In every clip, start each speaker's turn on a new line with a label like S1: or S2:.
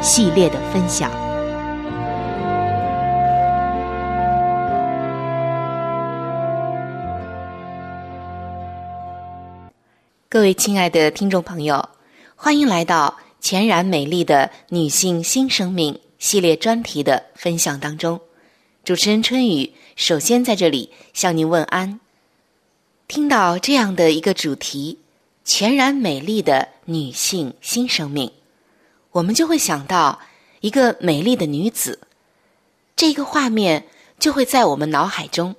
S1: 系列的分享。各位亲爱的听众朋友，欢迎来到全然美丽的女性新生命系列专题的分享当中。主持人春雨首先在这里向您问安。听到这样的一个主题——全然美丽的女性新生命。我们就会想到一个美丽的女子，这个画面就会在我们脑海中。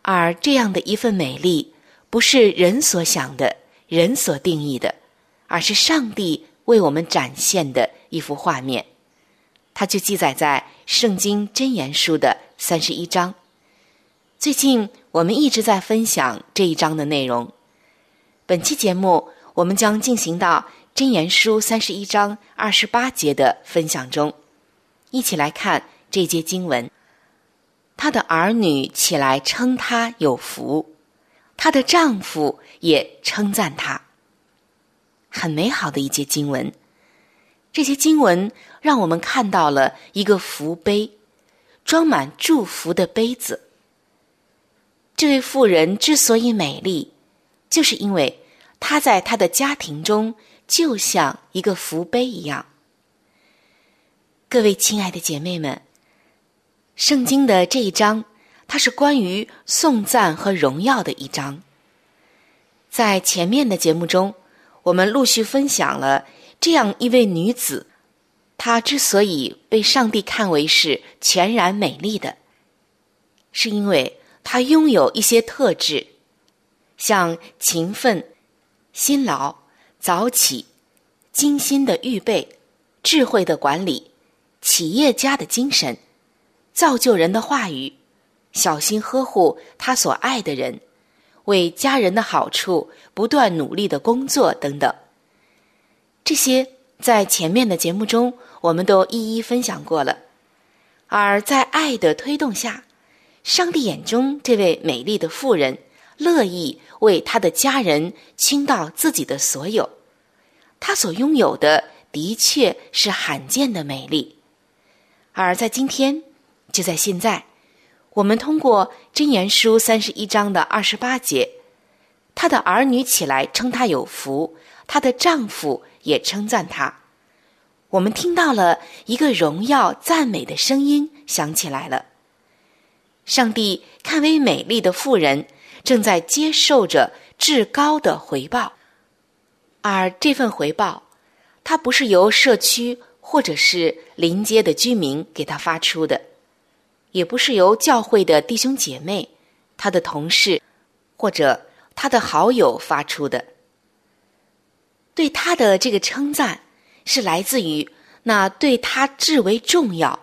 S1: 而这样的一份美丽，不是人所想的、人所定义的，而是上帝为我们展现的一幅画面。它就记载在《圣经真言书》的三十一章。最近我们一直在分享这一章的内容。本期节目我们将进行到。箴言书三十一章二十八节的分享中，一起来看这节经文。她的儿女起来称她有福，她的丈夫也称赞她。很美好的一节经文。这些经文让我们看到了一个福杯，装满祝福的杯子。这位妇人之所以美丽，就是因为她在她的家庭中。就像一个福杯一样，各位亲爱的姐妹们，圣经的这一章，它是关于颂赞和荣耀的一章。在前面的节目中，我们陆续分享了这样一位女子，她之所以被上帝看为是全然美丽的，是因为她拥有一些特质，像勤奋、辛劳。早起、精心的预备、智慧的管理、企业家的精神、造就人的话语、小心呵护他所爱的人、为家人的好处不断努力的工作等等，这些在前面的节目中我们都一一分享过了。而在爱的推动下，上帝眼中这位美丽的妇人乐意为他的家人倾倒自己的所有。他所拥有的的确是罕见的美丽。而在今天，就在现在，我们通过箴言书三十一章的二十八节，她的儿女起来称她有福，她的丈夫也称赞她。我们听到了一个荣耀赞美的声音响起来了。上帝看为美丽的妇人正在接受着至高的回报，而这份回报，它不是由社区或者是邻街的居民给他发出的，也不是由教会的弟兄姐妹、他的同事或者他的好友发出的。对他的这个称赞。是来自于那对他至为重要、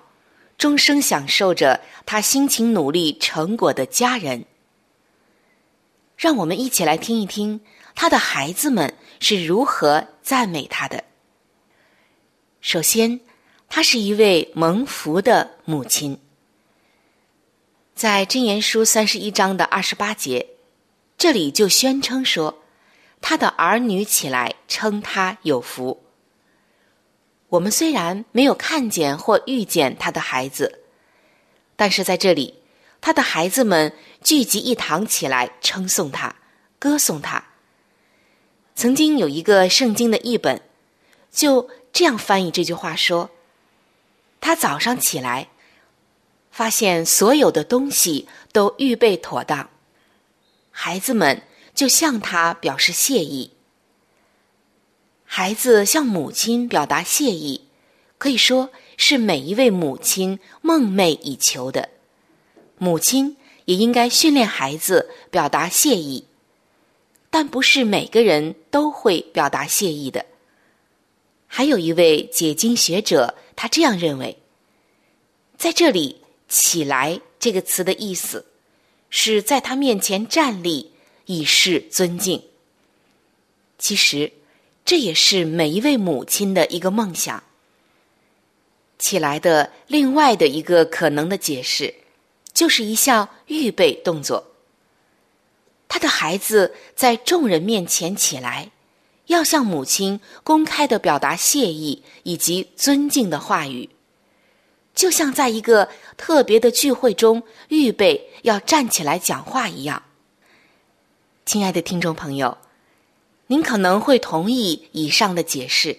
S1: 终生享受着他辛勤努力成果的家人。让我们一起来听一听他的孩子们是如何赞美他的。首先，她是一位蒙福的母亲。在箴言书三十一章的二十八节，这里就宣称说，他的儿女起来称他有福。我们虽然没有看见或遇见他的孩子，但是在这里，他的孩子们聚集一堂起来称颂他、歌颂他。曾经有一个圣经的译本，就这样翻译这句话说：“他早上起来，发现所有的东西都预备妥当，孩子们就向他表示谢意。”孩子向母亲表达谢意，可以说是每一位母亲梦寐以求的。母亲也应该训练孩子表达谢意，但不是每个人都会表达谢意的。还有一位解经学者，他这样认为，在这里“起来”这个词的意思，是在他面前站立，以示尊敬。其实。这也是每一位母亲的一个梦想。起来的另外的一个可能的解释，就是一项预备动作。他的孩子在众人面前起来，要向母亲公开的表达谢意以及尊敬的话语，就像在一个特别的聚会中预备要站起来讲话一样。亲爱的听众朋友。您可能会同意以上的解释，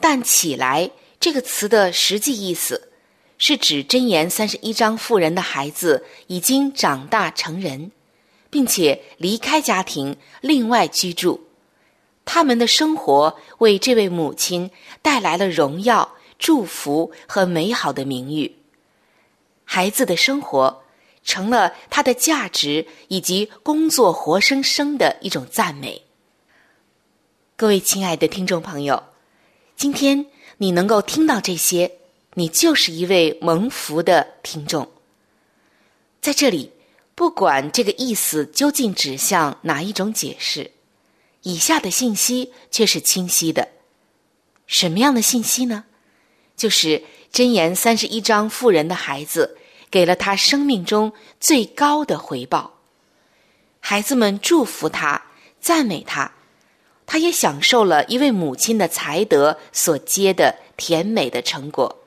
S1: 但“起来”这个词的实际意思，是指箴言三十一章妇人的孩子已经长大成人，并且离开家庭另外居住，他们的生活为这位母亲带来了荣耀、祝福和美好的名誉，孩子的生活成了他的价值以及工作活生生的一种赞美。各位亲爱的听众朋友，今天你能够听到这些，你就是一位蒙福的听众。在这里，不管这个意思究竟指向哪一种解释，以下的信息却是清晰的。什么样的信息呢？就是箴言三十一章富人的孩子给了他生命中最高的回报，孩子们祝福他，赞美他。他也享受了一位母亲的才德所结的甜美的成果，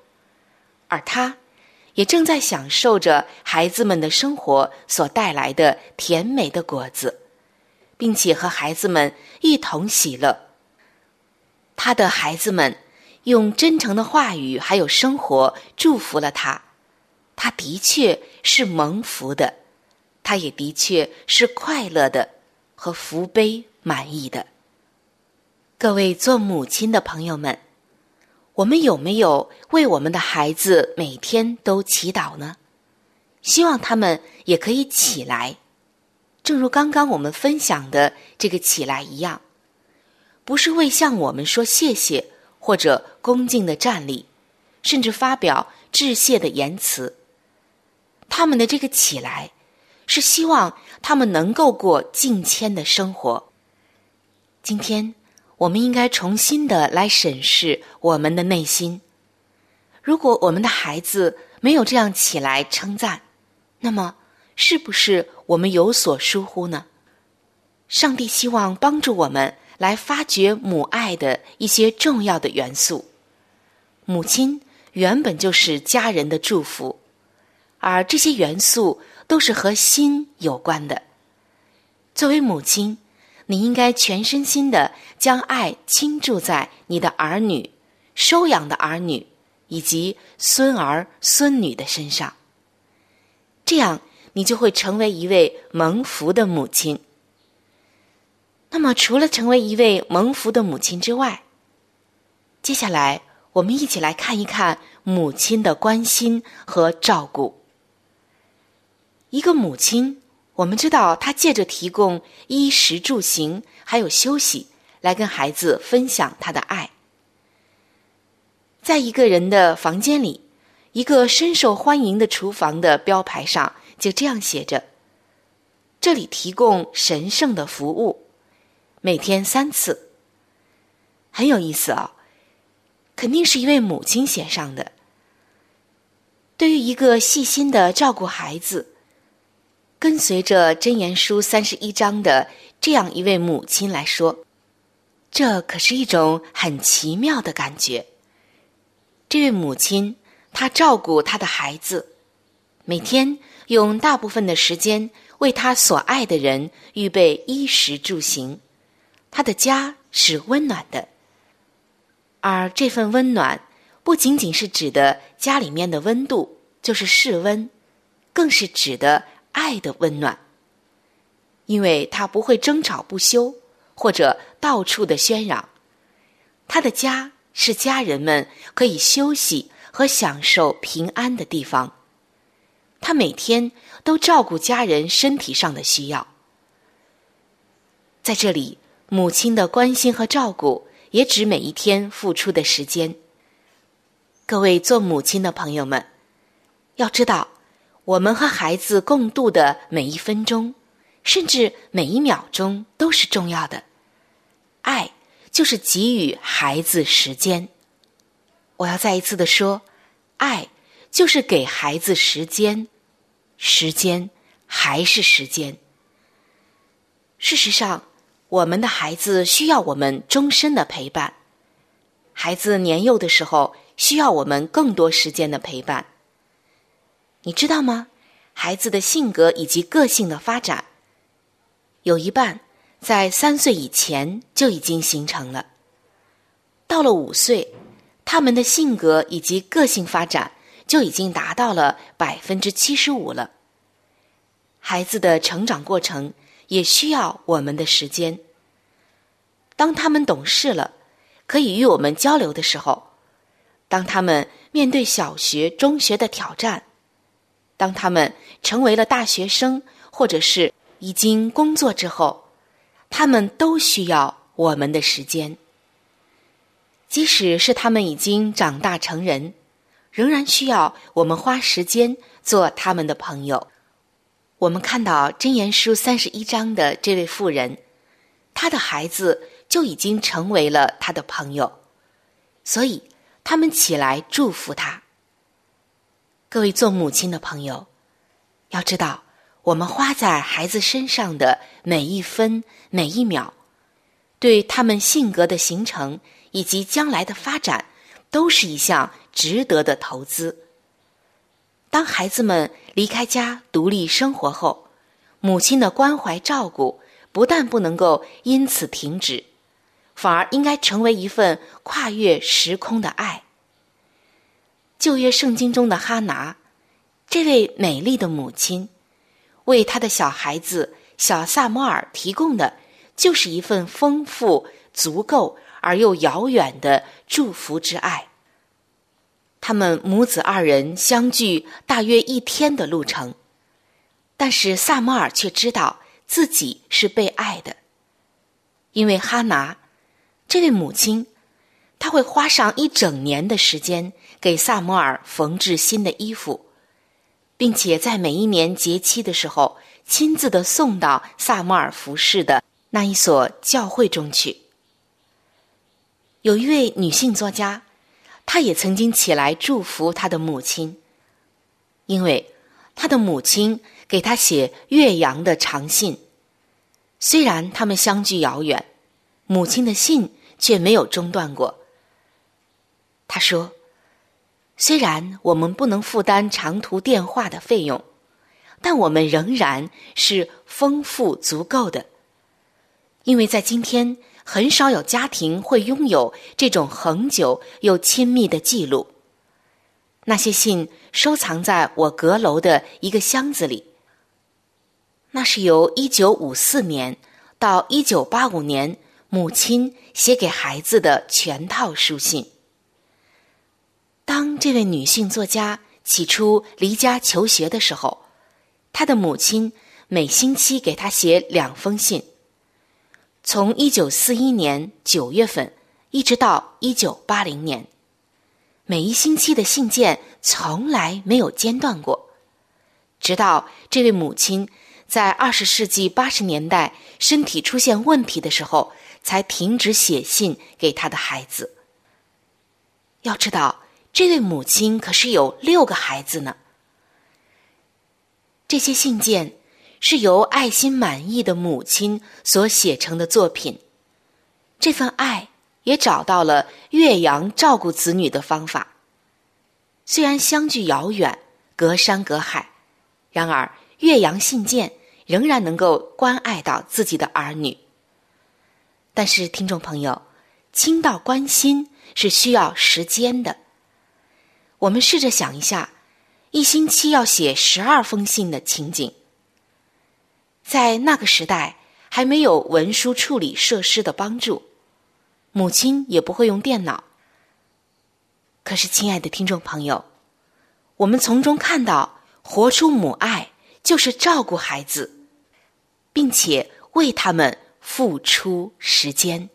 S1: 而他，也正在享受着孩子们的生活所带来的甜美的果子，并且和孩子们一同喜乐。他的孩子们用真诚的话语还有生活祝福了他，他的确是蒙福的，他也的确是快乐的和福杯满意的。各位做母亲的朋友们，我们有没有为我们的孩子每天都祈祷呢？希望他们也可以起来，正如刚刚我们分享的这个起来一样，不是为向我们说谢谢或者恭敬的站立，甚至发表致谢的言辞。他们的这个起来，是希望他们能够过敬谦的生活。今天。我们应该重新的来审视我们的内心。如果我们的孩子没有这样起来称赞，那么是不是我们有所疏忽呢？上帝希望帮助我们来发掘母爱的一些重要的元素。母亲原本就是家人的祝福，而这些元素都是和心有关的。作为母亲，你应该全身心的将爱倾注在你的儿女、收养的儿女以及孙儿孙女的身上，这样。你就会成为一位蒙福的母亲。那么，除了成为一位蒙福的母亲之外，接下来我们一起来看一看母亲的关心和照顾。一个母亲，我们知道他借着提供衣食住行还有休息，来跟孩子分享他的爱。在一个人的房间里，一个深受欢迎的厨房的标牌上。就这样写着，这里提供神圣的服务，每天三次，很有意思啊！肯定是一位母亲写上的。对于一个细心的照顾孩子、跟随着《箴言书》三十一章的这样一位母亲来说，这可是一种很奇妙的感觉。这位母亲，她照顾她的孩子，每天。用大部分的时间为她所爱的人预备衣食住行，她的家是温暖的，而这份温暖不仅仅是指的家里面的温度，就是室温，更是指的爱的温暖。因为他不会争吵不休，或者到处的喧嚷，他的家是家人们可以休息和享受平安的地方。他每天都照顾家人身体上的需要，在这里，母亲的关心和照顾也指每一天付出的时间。各位做母亲的朋友们，要知道，我们和孩子共度的每一分钟，甚至每一秒钟都是重要的。爱就是给予孩子时间。我要再一次的说，爱。就是给孩子时间，时间还是时间。事实上，我们的孩子需要我们终身的陪伴。孩子年幼的时候，需要我们更多时间的陪伴。你知道吗？孩子的性格以及个性的发展，有一半在三岁以前就已经形成了。到了五岁，他们的性格以及个性发展。就已经达到了百分之七十五了。孩子的成长过程也需要我们的时间。当他们懂事了，可以与我们交流的时候；当他们面对小学、中学的挑战；当他们成为了大学生，或者是已经工作之后，他们都需要我们的时间。即使是他们已经长大成人。仍然需要我们花时间做他们的朋友。我们看到《箴言书》三十一章的这位妇人，她的孩子就已经成为了她的朋友，所以他们起来祝福她。各位做母亲的朋友，要知道，我们花在孩子身上的每一分每一秒，对他们性格的形成以及将来的发展，都是一项。值得的投资。当孩子们离开家独立生活后，母亲的关怀照顾不但不能够因此停止，反而应该成为一份跨越时空的爱。旧约圣经中的哈拿，这位美丽的母亲，为她的小孩子小萨摩尔提供的，就是一份丰富、足够而又遥远的祝福之爱。他们母子二人相距大约一天的路程，但是萨摩尔却知道自己是被爱的，因为哈拿这位母亲，她会花上一整年的时间给萨摩尔缝制新的衣服，并且在每一年节期的时候，亲自的送到萨摩尔服侍的那一所教会中去。有一位女性作家。她也曾经起来祝福她的母亲，因为她的母亲给她写岳阳的长信。虽然他们相距遥远，母亲的信却没有中断过。他说：“虽然我们不能负担长途电话的费用，但我们仍然是丰富足够的，因为在今天很少有家庭会拥有这种恒久又亲密的记录。那些信。”收藏在我阁楼的一个箱子里。那是由一九五四年到一九八五年母亲写给孩子的全套书信。当这位女性作家起初离家求学的时候，她的母亲每星期给她写两封信。从一九四一年九月份一直到一九八零年。每一星期的信件从来没有间断过，直到这位母亲在二十世纪八十年代身体出现问题的时候，才停止写信给她的孩子。要知道，这位母亲可是有六个孩子呢。这些信件是由爱心满意的母亲所写成的作品，这份爱。也找到了岳阳照顾子女的方法。虽然相距遥远，隔山隔海，然而岳阳信件仍然能够关爱到自己的儿女。但是，听众朋友，亲到关心是需要时间的。我们试着想一下，一星期要写十二封信的情景，在那个时代还没有文书处理设施的帮助。母亲也不会用电脑。可是，亲爱的听众朋友，我们从中看到，活出母爱就是照顾孩子，并且为他们付出时间。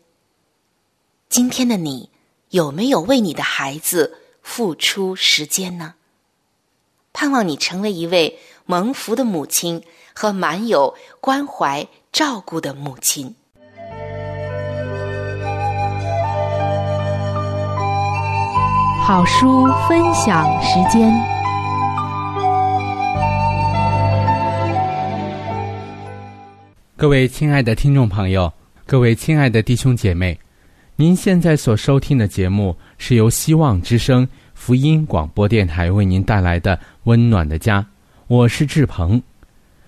S1: 今天的你有没有为你的孩子付出时间呢？盼望你成为一位蒙福的母亲和满有关怀照顾的母亲。
S2: 好书分享时间。
S3: 各位亲爱的听众朋友，各位亲爱的弟兄姐妹，您现在所收听的节目是由希望之声福音广播电台为您带来的《温暖的家》，我是志鹏，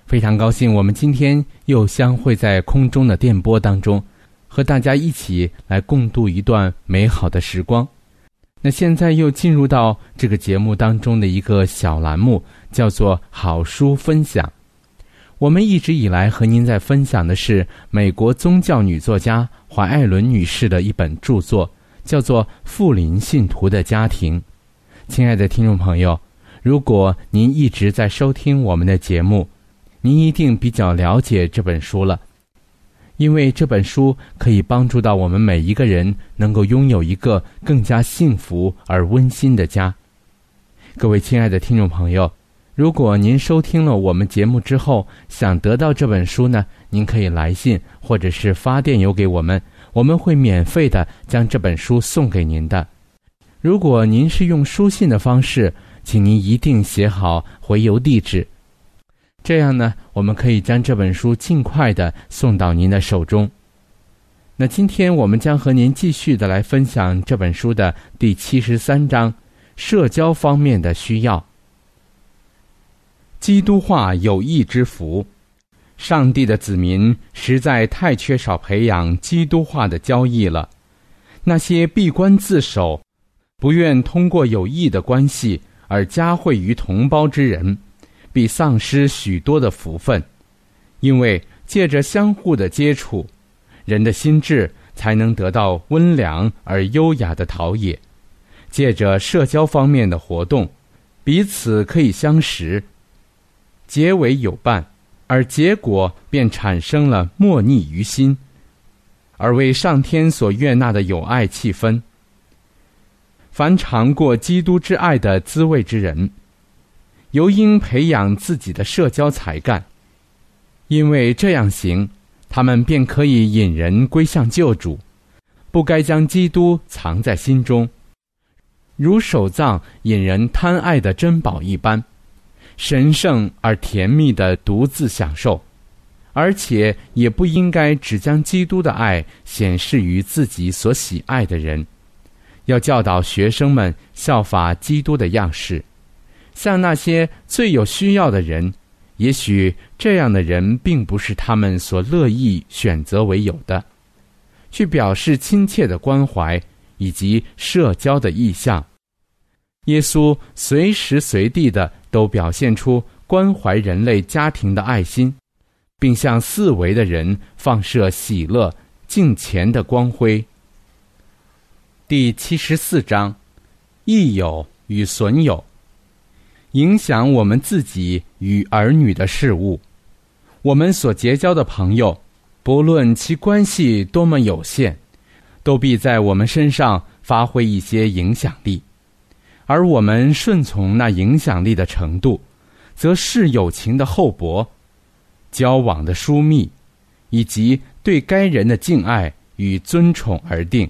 S3: 非常高兴我们今天又相会在空中的电波当中，和大家一起来共度一段美好的时光。那现在又进入到这个节目当中的一个小栏目，叫做“好书分享”。我们一直以来和您在分享的是美国宗教女作家怀艾伦女士的一本著作，叫做《富林信徒的家庭》。亲爱的听众朋友，如果您一直在收听我们的节目，您一定比较了解这本书了。因为这本书可以帮助到我们每一个人，能够拥有一个更加幸福而温馨的家。各位亲爱的听众朋友，如果您收听了我们节目之后想得到这本书呢，您可以来信或者是发电邮给我们，我们会免费的将这本书送给您的。如果您是用书信的方式，请您一定写好回邮地址。这样呢，我们可以将这本书尽快的送到您的手中。那今天我们将和您继续的来分享这本书的第七十三章：社交方面的需要。基督化有益之福，上帝的子民实在太缺少培养基督化的交易了。那些闭关自守、不愿通过有益的关系而加惠于同胞之人。必丧失许多的福分，因为借着相互的接触，人的心智才能得到温良而优雅的陶冶；借着社交方面的活动，彼此可以相识，结为友伴，而结果便产生了莫逆于心，而为上天所悦纳的友爱气氛。凡尝过基督之爱的滋味之人。尤应培养自己的社交才干，因为这样行，他们便可以引人归向救主。不该将基督藏在心中，如守藏引人贪爱的珍宝一般，神圣而甜蜜的独自享受，而且也不应该只将基督的爱显示于自己所喜爱的人。要教导学生们效法基督的样式，向那些最有需要的人。也许这样的人并不是他们所乐意选择为有的，去表示亲切的关怀以及社交的意向。耶稣随时随地的都表现出关怀人类家庭的爱心，并向四维的人放射喜乐、敬虔的光辉。第七十四章，益友与损友，影响我们自己与儿女的事物。我们所结交的朋友，不论其关系多么有限，都必在我们身上发挥一些影响力。而我们顺从那影响力的程度，则视友情的厚薄、交往的疏密，以及对该人的敬爱与尊崇而定。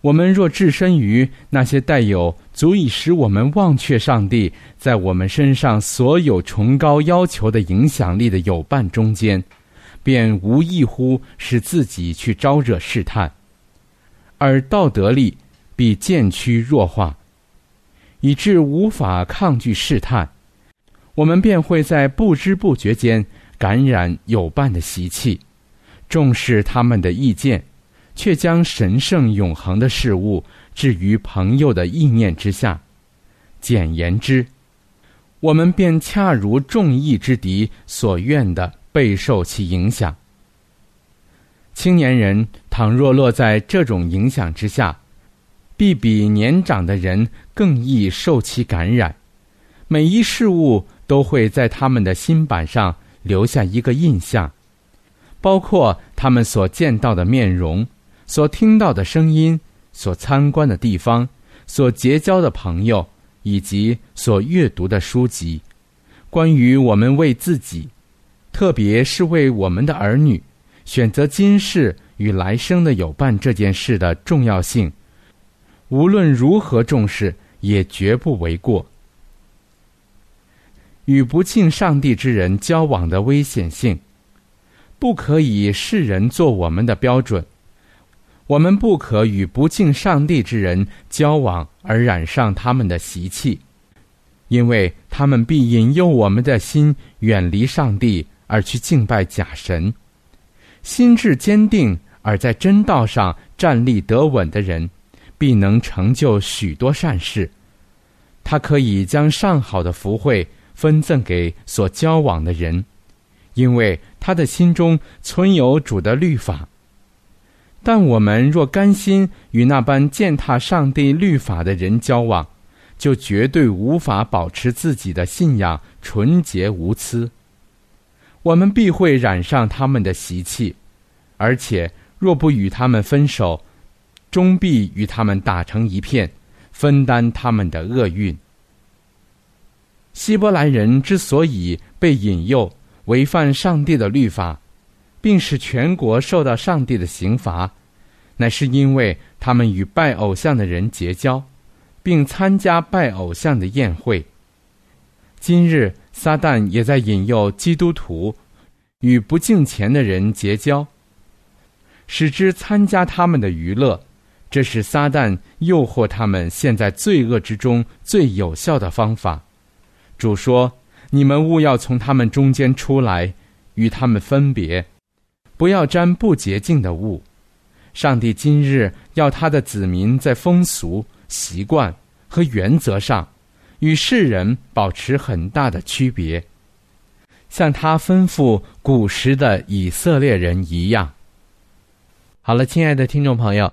S3: 我们若置身于那些带有足以使我们忘却上帝在我们身上所有崇高要求的影响力的友伴中间，便无异乎使自己去招惹试探，而道德力必渐趋弱化，以致无法抗拒试探。我们便会在不知不觉间感染友伴的习气，重视他们的意见。却将神圣永恒的事物置于朋友的意念之下。简言之，我们便恰如众义之敌所愿的，备受其影响。青年人倘若落在这种影响之下，必比年长的人更易受其感染。每一事物都会在他们的心板上留下一个印象，包括他们所见到的面容。所听到的声音，所参观的地方，所结交的朋友，以及所阅读的书籍，关于我们为自己，特别是为我们的儿女，选择今世与来生的友伴这件事的重要性，无论如何重视，也绝不为过。与不敬上帝之人交往的危险性，不可以世人做我们的标准。我们不可与不敬上帝之人交往而染上他们的习气，因为他们必引诱我们的心远离上帝而去敬拜假神。心智坚定而在真道上站立得稳的人，必能成就许多善事。他可以将上好的福慧分赠给所交往的人，因为他的心中存有主的律法。但我们若甘心与那般践踏上帝律法的人交往，就绝对无法保持自己的信仰纯洁无疵。我们必会染上他们的习气，而且若不与他们分手，终必与他们打成一片，分担他们的厄运。希伯来人之所以被引诱违反上帝的律法，并使全国受到上帝的刑罚。乃是因为他们与拜偶像的人结交，并参加拜偶像的宴会。今日撒旦也在引诱基督徒与不敬虔的人结交，使之参加他们的娱乐。这是撒旦诱惑他们陷在罪恶之中最有效的方法。主说：“你们勿要从他们中间出来，与他们分别，不要沾不洁净的物。”上帝今日要他的子民在风俗、习惯和原则上，与世人保持很大的区别，像他吩咐古时的以色列人一样。好了，亲爱的听众朋友，